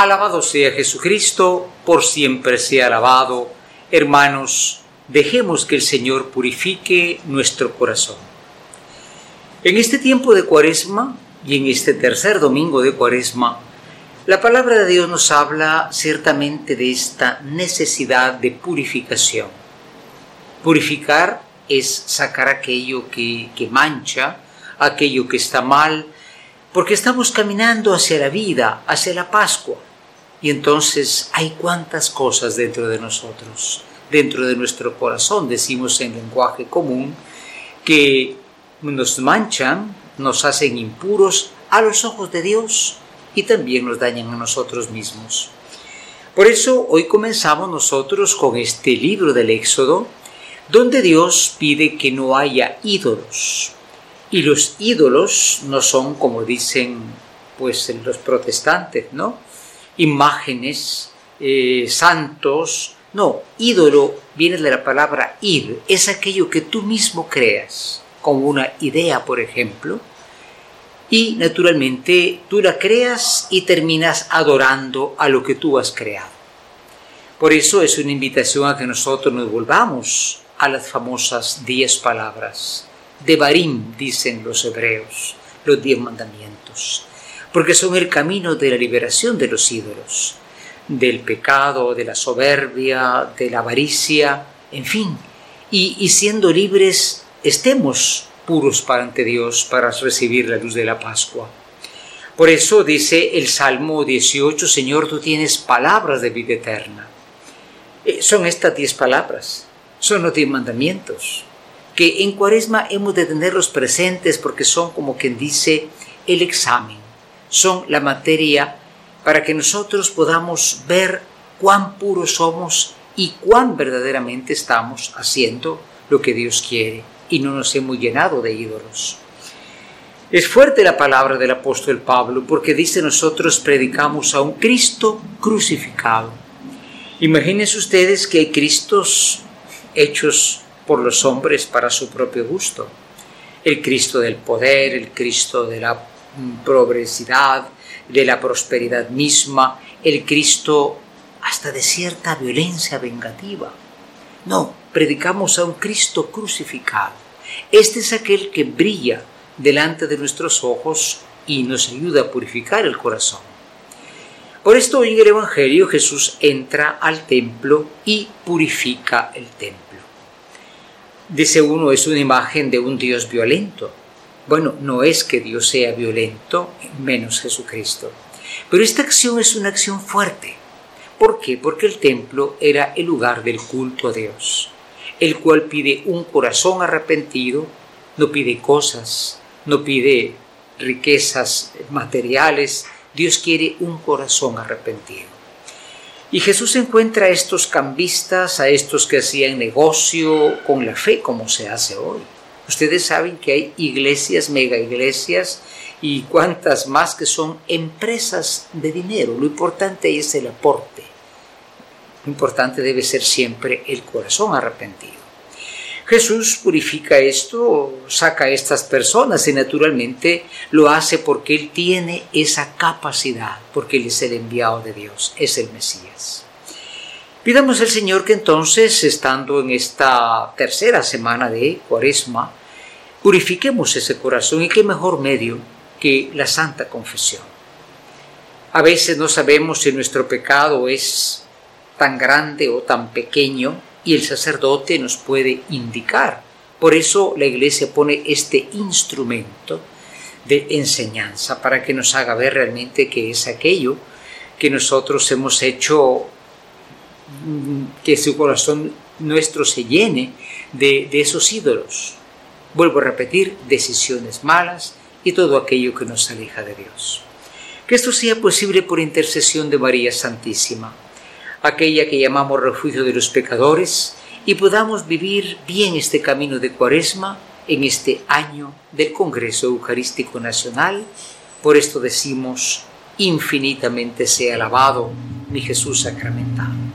Alabado sea Jesucristo, por siempre sea alabado. Hermanos, dejemos que el Señor purifique nuestro corazón. En este tiempo de cuaresma y en este tercer domingo de cuaresma, la palabra de Dios nos habla ciertamente de esta necesidad de purificación. Purificar es sacar aquello que, que mancha, aquello que está mal, porque estamos caminando hacia la vida, hacia la Pascua. Y entonces hay cuantas cosas dentro de nosotros, dentro de nuestro corazón, decimos en lenguaje común, que nos manchan, nos hacen impuros a los ojos de Dios y también nos dañan a nosotros mismos. Por eso hoy comenzamos nosotros con este libro del Éxodo, donde Dios pide que no haya ídolos, y los ídolos no son, como dicen pues los protestantes, ¿no? Imágenes, eh, santos. No, ídolo viene de la palabra id, es aquello que tú mismo creas, como una idea, por ejemplo, y naturalmente tú la creas y terminas adorando a lo que tú has creado. Por eso es una invitación a que nosotros nos volvamos a las famosas diez palabras de Barim, dicen los hebreos, los diez mandamientos, porque son el camino de la liberación de los ídolos, del pecado, de la soberbia, de la avaricia, en fin, y, siendo libres estemos puros para ante Dios para recibir la luz de la Pascua. Por eso dice el Salmo 18, Señor, tú tienes palabras de vida eterna. Eh, son estas diez palabras, son los diez mandamientos que en cuaresma hemos de tenerlos presentes porque son como quien dice el examen, son la materia para que nosotros podamos ver cuán puros somos y cuán verdaderamente estamos haciendo lo que Dios quiere y no nos hemos llenado de ídolos. Es fuerte la palabra del apóstol Pablo porque dice nosotros predicamos a un Cristo crucificado. Imagínense ustedes que hay Cristos hechos por los hombres para su propio gusto. El Cristo del poder, el Cristo de la progresidad, de la prosperidad misma, el Cristo hasta de cierta violencia vengativa. No, predicamos a un Cristo crucificado. Este es aquel que brilla delante de nuestros ojos y nos ayuda a purificar el corazón. Por esto en el Evangelio Jesús entra al templo y purifica el templo. Dice uno, es una imagen de un Dios violento. Bueno, no es que Dios sea violento, menos Jesucristo. Pero esta acción es una acción fuerte. ¿Por qué? Porque el templo era el lugar del culto a Dios, el cual pide un corazón arrepentido, no pide cosas, no pide riquezas materiales, Dios quiere un corazón arrepentido. Y Jesús encuentra a estos cambistas, a estos que hacían negocio con la fe, como se hace hoy. Ustedes saben que hay iglesias, mega iglesias y cuantas más que son empresas de dinero. Lo importante es el aporte. Lo importante debe ser siempre el corazón arrepentido. Jesús purifica esto, saca a estas personas y naturalmente lo hace porque Él tiene esa capacidad, porque Él es el enviado de Dios, es el Mesías. Pidamos al Señor que entonces, estando en esta tercera semana de Cuaresma, purifiquemos ese corazón y qué mejor medio que la Santa Confesión. A veces no sabemos si nuestro pecado es tan grande o tan pequeño y el sacerdote nos puede indicar. Por eso la iglesia pone este instrumento de enseñanza para que nos haga ver realmente qué es aquello que nosotros hemos hecho, que su corazón nuestro se llene de, esos ídolos. Vuelvo a repetir, decisiones malas y todo aquello que nos aleja de Dios. Que esto sea posible por intercesión de María Santísima aquella que llamamos refugio de los pecadores, y podamos vivir bien este camino de cuaresma en este año del Congreso Eucarístico Nacional. Por esto decimos, infinitamente sea alabado mi Jesús sacramentado.